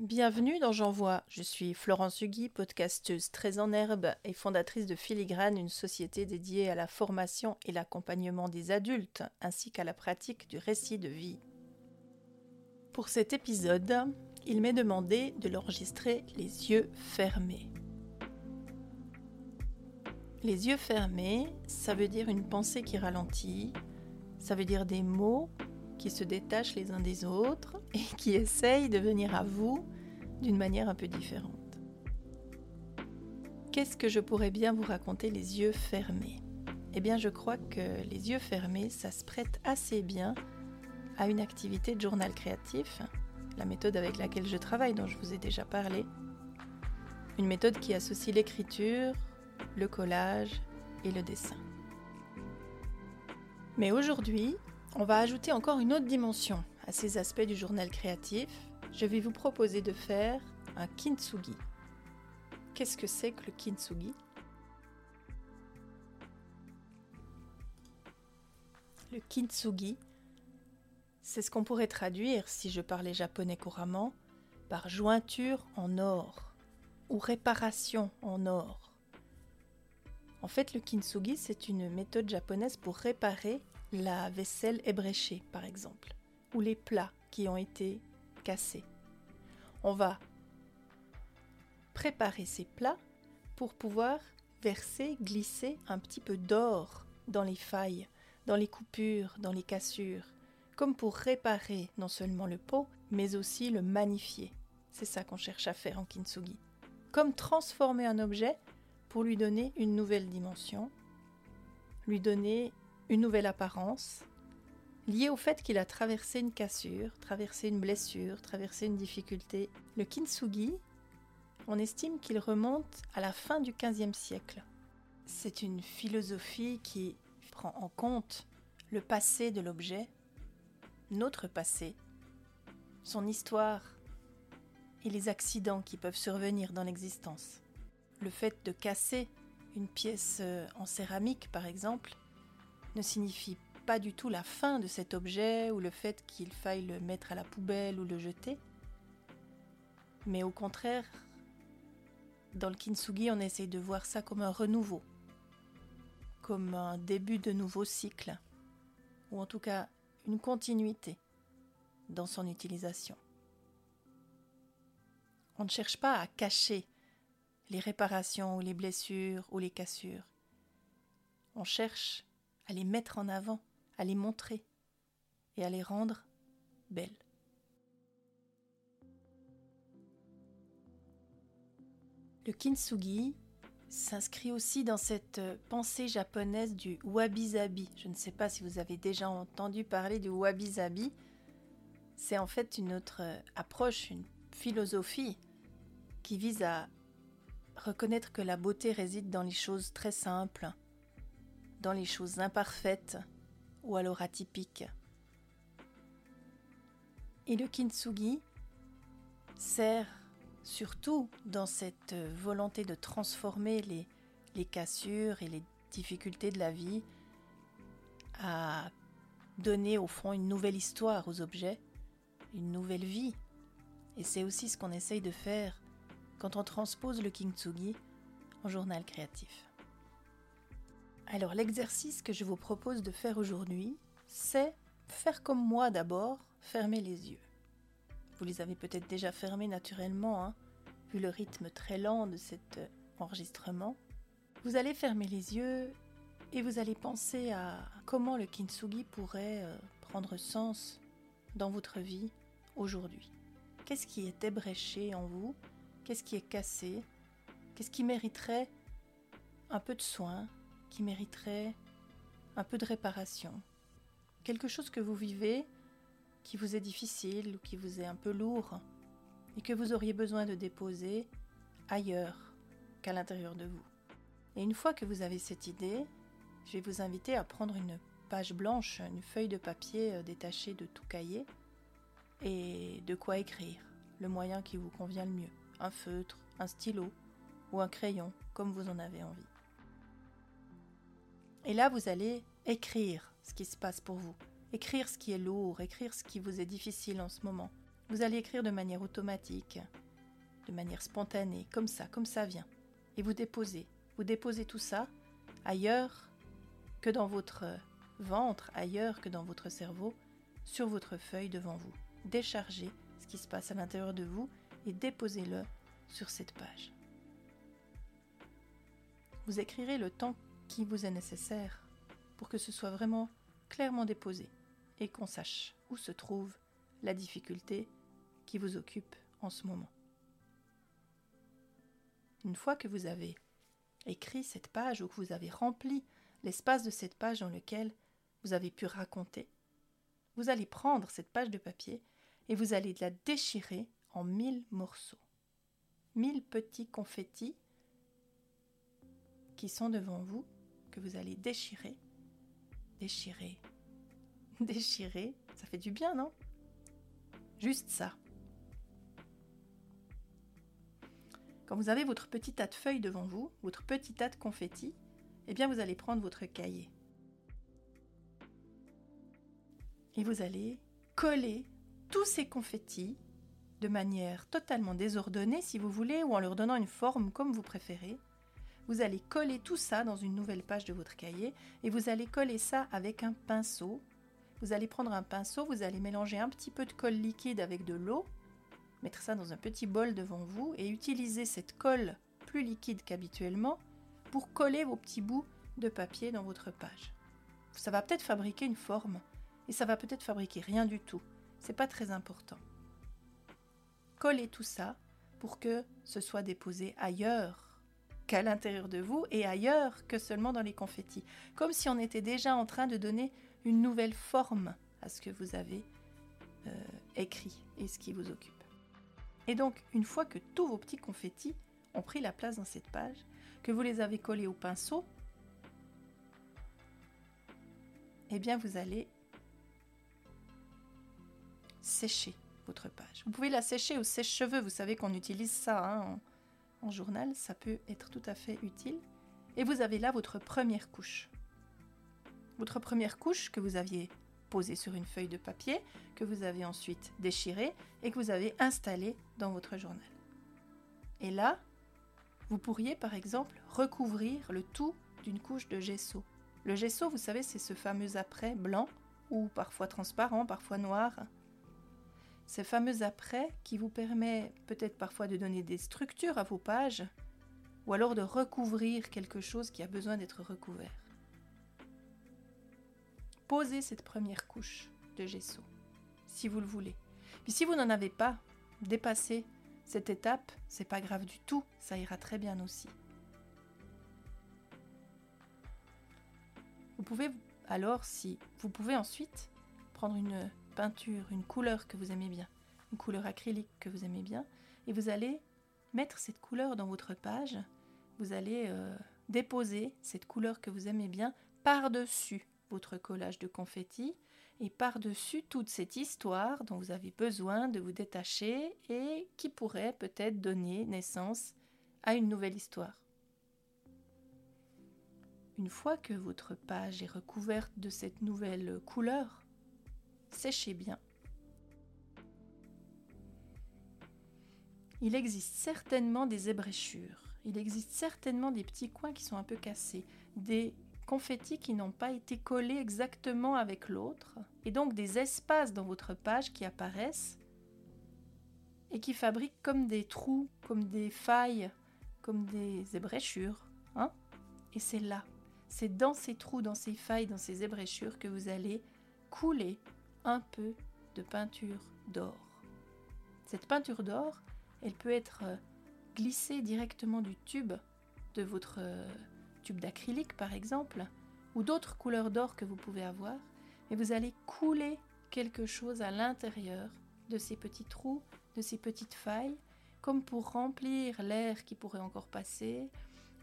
Bienvenue dans J'envoie. Je suis Florence Hugui, podcasteuse très en herbe et fondatrice de Filigrane, une société dédiée à la formation et l'accompagnement des adultes ainsi qu'à la pratique du récit de vie. Pour cet épisode, il m'est demandé de l'enregistrer les yeux fermés. Les yeux fermés, ça veut dire une pensée qui ralentit, ça veut dire des mots qui se détachent les uns des autres et qui essayent de venir à vous d'une manière un peu différente. Qu'est-ce que je pourrais bien vous raconter les yeux fermés? Eh bien, je crois que les yeux fermés, ça se prête assez bien à une activité de journal créatif, la méthode avec laquelle je travaille, dont je vous ai déjà parlé. Une méthode qui associe l'écriture, le collage et le dessin. Mais aujourd'hui, on va ajouter encore une autre dimension à ces aspects du journal créatif. Je vais vous proposer de faire un kintsugi. Qu'est-ce que c'est que le kintsugi? Le kintsugi, c'est ce qu'on pourrait traduire, si je parlais japonais couramment, par jointure en or ou réparation en or. En fait, le kintsugi, c'est une méthode japonaise pour réparer la vaisselle ébréchée, par exemple, ou les plats qui ont été cassés. On va préparer ces plats pour pouvoir verser, glisser un petit peu d'or dans les failles, dans les coupures, dans les cassures, comme pour réparer non seulement le pot, mais aussi le magnifier. C'est ça qu'on cherche à faire en kintsugi. Comme transformer un objet pour lui donner une nouvelle dimension, lui donner une nouvelle apparence, liée au fait qu'il a traversé une cassure, traversé une blessure, traversé une difficulté. Le kintsugi, on estime qu'il remonte à la fin du XVe siècle. C'est une philosophie qui prend en compte le passé de l'objet, notre passé, son histoire et les accidents qui peuvent survenir dans l'existence le fait de casser une pièce euh, en céramique, par exemple, ne signifie pas du tout la fin de cet objet ou le fait qu'il faille le mettre à la poubelle ou le jeter. Mais au contraire, dans le kintsugi, on essaye de voir ça comme un renouveau, comme un début de nouveau cycle, ou en tout cas une continuité dans son utilisation. On ne cherche pas à cacher les réparations ou les blessures ou les cassures. On cherche à les mettre en avant, à les montrer et à les rendre belles. Le kintsugi s'inscrit aussi dans cette pensée japonaise du wabi-sabi. Je ne sais pas si vous avez déjà entendu parler du wabi-sabi. C'est en fait une autre approche, une philosophie qui vise à reconnaître que la beauté réside dans les choses très simples, dans les choses imparfaites ou alors atypiques. Et le kintsugi sert surtout dans cette volonté de transformer les, cassures et les difficultés de la vie à donner au fond une nouvelle histoire aux objets, une nouvelle vie. Et c'est aussi ce qu'on essaye de faire quand on transpose le kintsugi en journal créatif. Alors l'exercice que je vous propose de faire aujourd'hui, c'est faire comme moi d'abord, fermer les yeux. Vous les avez peut-être déjà fermés naturellement, hein, vu le rythme très lent de cet enregistrement. Vous allez fermer les yeux et vous allez penser à comment le kintsugi pourrait euh, prendre sens dans votre vie aujourd'hui. Qu'est-ce qui est ébréché en vous? Qu'est-ce qui est cassé? Qu'est-ce qui mériterait un peu de soin? Qui mériterait un peu de réparation Quelque chose que vous vivez qui vous est difficile ou qui vous est un peu lourd et que vous auriez besoin de déposer ailleurs qu'à l'intérieur de vous. Et une fois que vous avez cette idée, je vais vous inviter à prendre une page blanche, une feuille de papier euh, détachée de tout cahier et de quoi écrire, le moyen qui vous convient le mieux un feutre, un stylo ou un crayon, comme vous en avez envie. Et là, vous allez écrire ce qui se passe pour vous, écrire ce qui est lourd, écrire ce qui vous est difficile en ce moment. Vous allez écrire de manière automatique, de manière spontanée, comme ça, comme ça vient. Et vous déposez. Vous déposez tout ça ailleurs que dans votre ventre, ailleurs que dans votre cerveau, sur votre feuille devant vous. Déchargez ce qui se passe à l'intérieur de vous et déposez-le sur cette page. Vous écrirez le temps qui vous est nécessaire pour que ce soit vraiment clairement déposé et qu'on sache où se trouve la difficulté qui vous occupe en ce moment. Une fois que vous avez écrit cette page ou que vous avez rempli l'espace de cette page dans lequel vous avez pu raconter, vous allez prendre cette page de papier et vous allez la déchirer en mille morceaux. Mille petits confettis qui sont devant vous, que vous allez déchirer, déchirer, déchirer. Ça fait du bien, non? Juste ça. Quand vous avez votre petit tas de feuilles devant vous, votre petit tas de confettis, eh bien vous allez prendre votre cahier. Et vous allez coller tous ces confettis de manière totalement désordonnée si vous voulez, ou en leur donnant une forme comme vous préférez. Vous allez coller tout ça dans une nouvelle page de votre cahier et vous allez coller ça avec un pinceau. Vous allez prendre un pinceau, vous allez mélanger un petit peu de colle liquide avec de l'eau, mettre ça dans un petit bol devant vous et utiliser cette colle plus liquide qu'habituellement pour coller vos petits bouts de papier dans votre page. Ça va peut-être fabriquer une forme et ça va peut-être fabriquer rien du tout. C'est pas très important. Collez tout ça pour que ce soit déposé ailleurs qu'à l'intérieur de vous et ailleurs que seulement dans les confettis, comme si on était déjà en train de donner une nouvelle forme à ce que vous avez euh, écrit et ce qui vous occupe. Et donc, une fois que tous vos petits confettis ont pris la place dans cette page, que vous les avez collés au pinceau, eh bien, vous allez sécher votre page. Vous pouvez la sécher au sèche-cheveux, vous savez qu'on utilise ça hein, en, journal, ça peut être tout à fait utile. Et vous avez là votre première couche. Votre première couche que vous aviez posée sur une feuille de papier, que vous avez ensuite déchirée et que vous avez installée dans votre journal. Et là, vous pourriez par exemple recouvrir le tout d'une couche de gesso. Le gesso, vous savez, c'est ce fameux après blanc ou parfois transparent, parfois noir, ces fameux après qui vous permet peut-être parfois de donner des structures à vos pages ou alors de recouvrir quelque chose qui a besoin d'être recouvert. Posez cette première couche de gesso si vous le voulez. Puis si vous n'en avez pas, dépassez cette étape, c'est pas grave du tout, ça ira très bien aussi. Vous pouvez alors si vous pouvez ensuite prendre une une couleur que vous aimez bien, une couleur acrylique que vous aimez bien, et vous allez mettre cette couleur dans votre page, vous allez euh, déposer cette couleur que vous aimez bien par-dessus votre collage de confettis et par-dessus toute cette histoire dont vous avez besoin de vous détacher et qui pourrait peut-être donner naissance à une nouvelle histoire. Une fois que votre page est recouverte de cette nouvelle couleur, séchez bien. Il existe certainement des ébréchures, il existe certainement des petits coins qui sont un peu cassés, des confettis qui n'ont pas été collés exactement avec l'autre, et donc des espaces dans votre page qui apparaissent et qui fabriquent comme des trous, comme des failles, comme des ébréchures. Hein et c'est là, c'est dans ces trous, dans ces failles, dans ces ébréchures que vous allez couler un peu de peinture d'or. Cette peinture d'or, elle peut être euh, glissée directement du tube de votre euh, tube d'acrylique par exemple, ou d'autres couleurs d'or que vous pouvez avoir, et vous allez couler quelque chose à l'intérieur de ces petits trous, de ces petites failles, comme pour remplir l'air qui pourrait encore passer,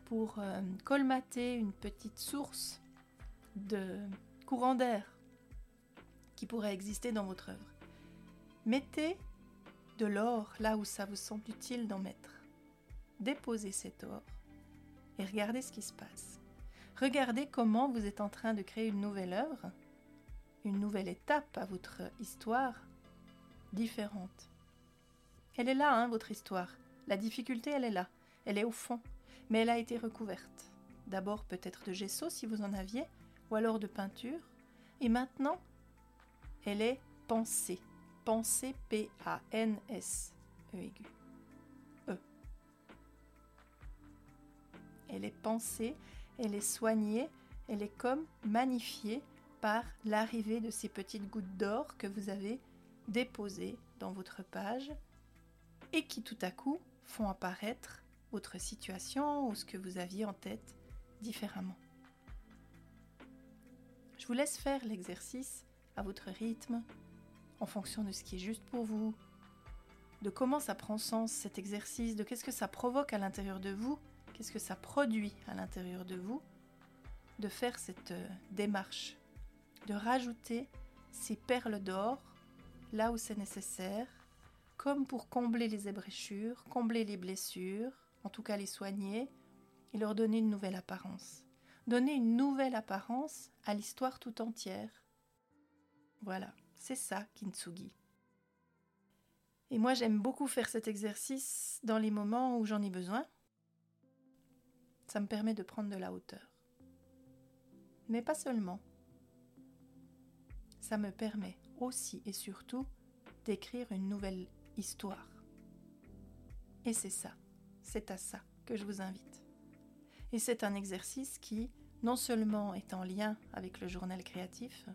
pour euh, colmater une petite source de courant d'air qui pourrait exister dans votre œuvre. Mettez de l'or là où ça vous semble utile d'en mettre. Déposez cet or et regardez ce qui se passe. Regardez comment vous êtes en train de créer une nouvelle œuvre, une nouvelle étape à votre histoire, différente Elle est là, hein, votre histoire. La difficulté, elle est là. Elle est au fond. Mais elle a été recouverte. D'abord peut-être de gesso si vous en aviez, ou alors de peinture. Et maintenant, elle est pensée. Pensée P-A-N-S. E aigu. E. Elle est pensée, elle est soignée, elle est comme magnifiée par l'arrivée de ces petites gouttes d'or que vous avez déposées dans votre page et qui tout à coup font apparaître votre situation ou ce que vous aviez en tête différemment. Je vous laisse faire l'exercice à votre rythme, en fonction de ce qui est juste pour vous, de comment ça prend sens cet exercice, de qu'est-ce que ça provoque à l'intérieur de vous, qu'est-ce que ça produit à l'intérieur de vous, de faire cette euh, démarche, de rajouter ces perles d'or là où c'est nécessaire, comme pour combler les ébréchures, combler les blessures, en tout cas les soigner, et leur donner une nouvelle apparence. Donner une nouvelle apparence à l'histoire tout entière. Voilà, c'est ça, Kintsugi. Et moi, j'aime beaucoup faire cet exercice dans les moments où j'en ai besoin. Ça me permet de prendre de la hauteur. Mais pas seulement. Ça me permet aussi et surtout d'écrire une nouvelle histoire. Et c'est ça, c'est à ça que je vous invite. Et c'est un exercice qui, non seulement est en lien avec le journal créatif,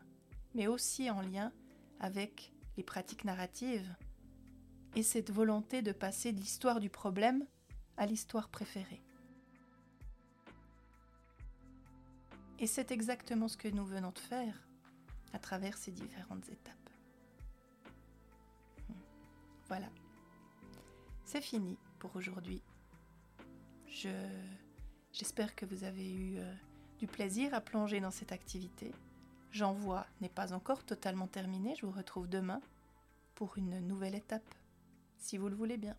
mais aussi en lien avec les pratiques narratives et cette volonté de passer de l'histoire du problème à l'histoire préférée. Et c'est exactement ce que nous venons de faire à travers ces différentes étapes. Voilà. C'est fini pour aujourd'hui. Je, j'espère que vous avez eu euh, du plaisir à plonger dans cette activité. J'envoie n'est pas encore totalement terminé. Je vous retrouve demain pour une nouvelle étape, si vous le voulez bien.